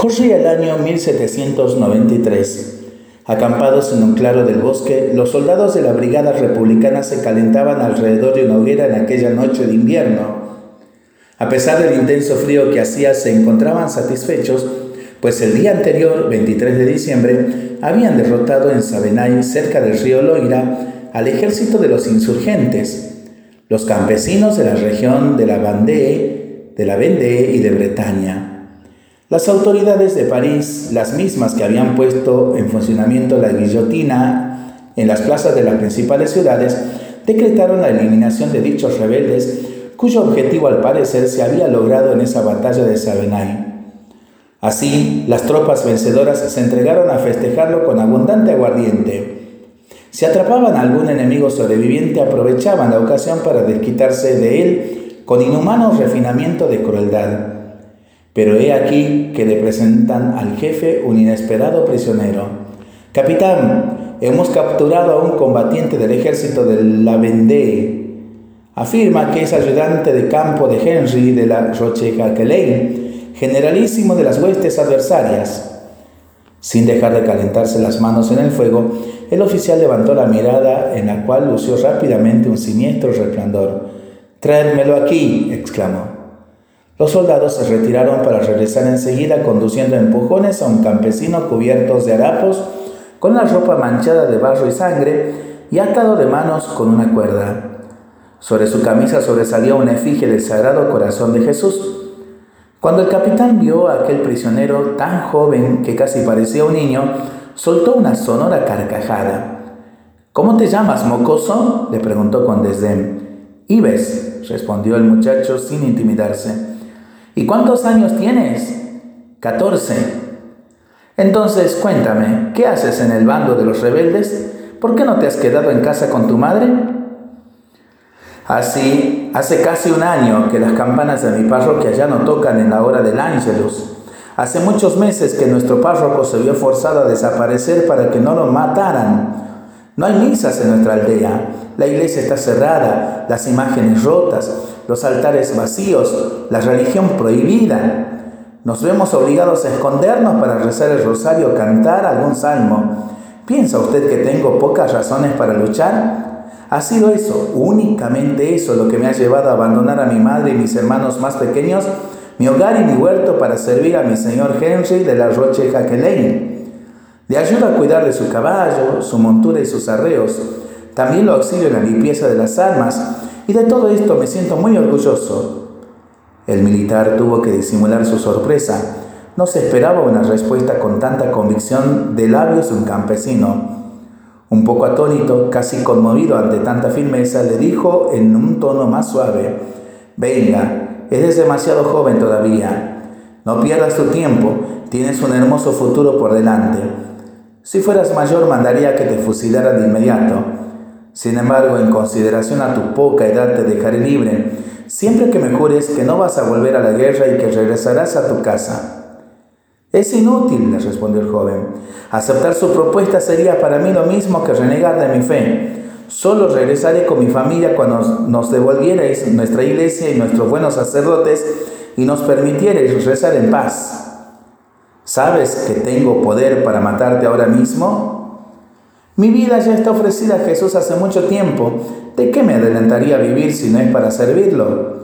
Corría el año 1793. Acampados en un claro del bosque, los soldados de la Brigada Republicana se calentaban alrededor de una hoguera en aquella noche de invierno. A pesar del intenso frío que hacía, se encontraban satisfechos, pues el día anterior, 23 de diciembre, habían derrotado en Sabenay, cerca del río Loira, al ejército de los insurgentes, los campesinos de la región de la Vendée, de la Vendée y de Bretaña. Las autoridades de París, las mismas que habían puesto en funcionamiento la guillotina en las plazas de las principales ciudades, decretaron la eliminación de dichos rebeldes, cuyo objetivo al parecer se había logrado en esa batalla de Savenay. Así, las tropas vencedoras se entregaron a festejarlo con abundante aguardiente. Si atrapaban a algún enemigo sobreviviente, aprovechaban la ocasión para desquitarse de él con inhumano refinamiento de crueldad. Pero he aquí que le presentan al jefe un inesperado prisionero. Capitán, hemos capturado a un combatiente del ejército de la Vendée. Afirma que es ayudante de campo de Henry de la Roche Jacqueline, generalísimo de las huestes adversarias. Sin dejar de calentarse las manos en el fuego, el oficial levantó la mirada en la cual lució rápidamente un siniestro resplandor. Traédmelo aquí, exclamó. Los soldados se retiraron para regresar enseguida conduciendo empujones a un campesino cubiertos de harapos, con la ropa manchada de barro y sangre y atado de manos con una cuerda. Sobre su camisa sobresalía una efigie del Sagrado Corazón de Jesús. Cuando el capitán vio a aquel prisionero tan joven que casi parecía un niño, soltó una sonora carcajada. ¿Cómo te llamas, mocoso? le preguntó con desdén. Ives, respondió el muchacho sin intimidarse. ¿Y cuántos años tienes? 14. Entonces, cuéntame, ¿qué haces en el bando de los rebeldes? ¿Por qué no te has quedado en casa con tu madre? Así, hace casi un año que las campanas de mi parroquia ya no tocan en la hora del ángelus. Hace muchos meses que nuestro párroco se vio forzado a desaparecer para que no lo mataran. No hay misas en nuestra aldea. La iglesia está cerrada, las imágenes rotas, los altares vacíos, la religión prohibida. Nos vemos obligados a escondernos para rezar el rosario o cantar algún salmo. ¿Piensa usted que tengo pocas razones para luchar? Ha sido eso, únicamente eso, lo que me ha llevado a abandonar a mi madre y mis hermanos más pequeños, mi hogar y mi huerto para servir a mi señor Henry de la Roche Jacqueline. Le ayudo a cuidar de su caballo, su montura y sus arreos. También lo auxilio en la limpieza de las armas y de todo esto me siento muy orgulloso. El militar tuvo que disimular su sorpresa. No se esperaba una respuesta con tanta convicción de labios de un campesino. Un poco atónito, casi conmovido ante tanta firmeza, le dijo en un tono más suave, Venga, eres demasiado joven todavía. No pierdas tu tiempo, tienes un hermoso futuro por delante. Si fueras mayor, mandaría que te fusilaran de inmediato. Sin embargo, en consideración a tu poca edad te dejaré libre, siempre que me jures que no vas a volver a la guerra y que regresarás a tu casa. Es inútil, le respondió el joven. Aceptar su propuesta sería para mí lo mismo que renegar de mi fe. Solo regresaré con mi familia cuando nos devolvierais nuestra iglesia y nuestros buenos sacerdotes y nos permitierais rezar en paz. ¿Sabes que tengo poder para matarte ahora mismo? Mi vida ya está ofrecida a Jesús hace mucho tiempo. ¿De qué me adelantaría a vivir si no es para servirlo?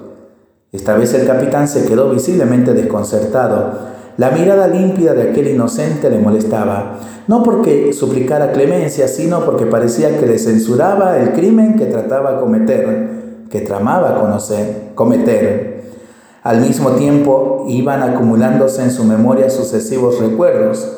Esta vez el capitán se quedó visiblemente desconcertado. La mirada límpida de aquel inocente le molestaba, no porque suplicara clemencia, sino porque parecía que le censuraba el crimen que trataba cometer, que tramaba conocer, cometer. Al mismo tiempo iban acumulándose en su memoria sucesivos recuerdos.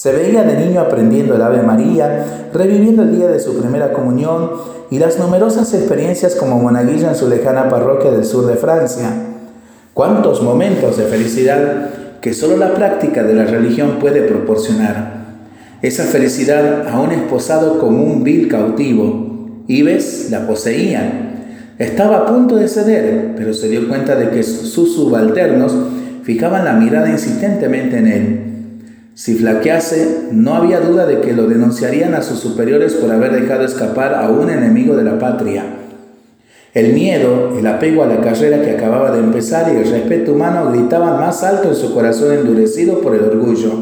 Se veía de niño aprendiendo el Ave María, reviviendo el día de su primera comunión y las numerosas experiencias como monaguillo en su lejana parroquia del sur de Francia. Cuántos momentos de felicidad que solo la práctica de la religión puede proporcionar. Esa felicidad aún esposado como un vil cautivo. Ives la poseía. Estaba a punto de ceder, pero se dio cuenta de que sus subalternos fijaban la mirada insistentemente en él. Si flaquease, no había duda de que lo denunciarían a sus superiores por haber dejado escapar a un enemigo de la patria. El miedo, el apego a la carrera que acababa de empezar y el respeto humano gritaban más alto en su corazón endurecido por el orgullo.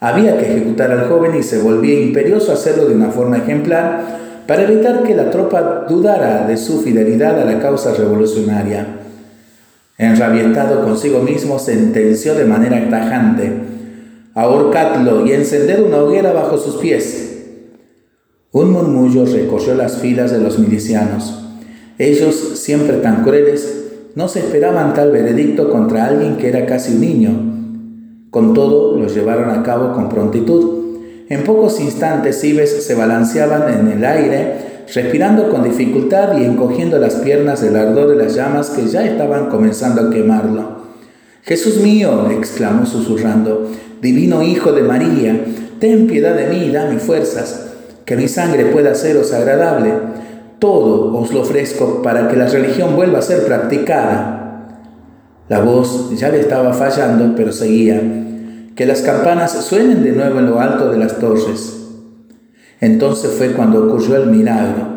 Había que ejecutar al joven y se volvía imperioso hacerlo de una forma ejemplar para evitar que la tropa dudara de su fidelidad a la causa revolucionaria. Enrabietado consigo mismo, sentenció de manera tajante, ahorcadlo y encended una hoguera bajo sus pies. Un murmullo recorrió las filas de los milicianos. Ellos, siempre tan crueles, no se esperaban tal veredicto contra alguien que era casi un niño. Con todo, lo llevaron a cabo con prontitud. En pocos instantes Ibes se balanceaban en el aire, respirando con dificultad y encogiendo las piernas del ardor de las llamas que ya estaban comenzando a quemarlo. Jesús mío, exclamó susurrando, Divino Hijo de María, ten piedad de mí y dame fuerzas, que mi sangre pueda seros agradable todo os lo ofrezco para que la religión vuelva a ser practicada. La voz ya le estaba fallando, pero seguía. Que las campanas suenen de nuevo en lo alto de las torres. Entonces fue cuando ocurrió el milagro.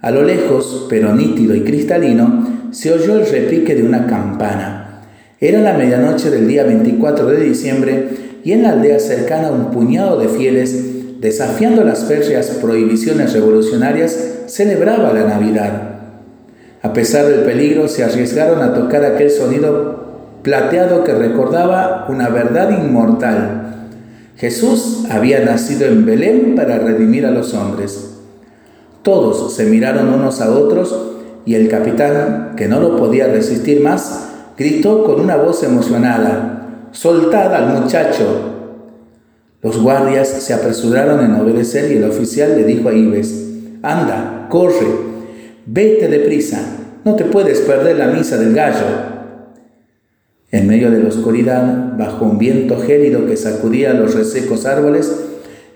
A lo lejos, pero nítido y cristalino, se oyó el repique de una campana. Era la medianoche del día 24 de diciembre y en la aldea cercana un puñado de fieles desafiando las férreas prohibiciones revolucionarias, celebraba la Navidad. A pesar del peligro, se arriesgaron a tocar aquel sonido plateado que recordaba una verdad inmortal. Jesús había nacido en Belén para redimir a los hombres. Todos se miraron unos a otros y el capitán, que no lo podía resistir más, gritó con una voz emocionada, Soltad al muchacho, los guardias se apresuraron en obedecer y el oficial le dijo a Ives, anda, corre, vete deprisa, no te puedes perder la misa del gallo. En medio de la oscuridad, bajo un viento gélido que sacudía los resecos árboles,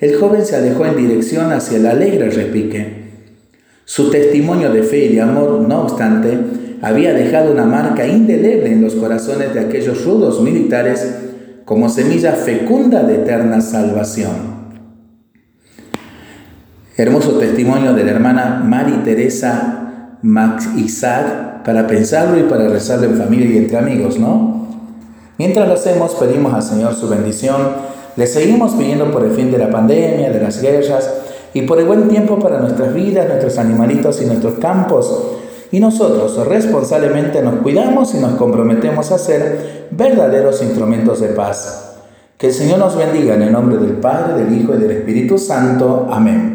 el joven se alejó en dirección hacia el alegre repique. Su testimonio de fe y de amor, no obstante, había dejado una marca indeleble en los corazones de aquellos rudos militares como semilla fecunda de eterna salvación. Hermoso testimonio de la hermana Mari Teresa Max Isaac para pensarlo y para rezarlo en familia y entre amigos, ¿no? Mientras lo hacemos, pedimos al Señor su bendición. Le seguimos pidiendo por el fin de la pandemia, de las guerras y por el buen tiempo para nuestras vidas, nuestros animalitos y nuestros campos y nosotros responsablemente nos cuidamos y nos comprometemos a ser verdaderos instrumentos de paz. Que el Señor nos bendiga en el nombre del Padre, del Hijo y del Espíritu Santo. Amén.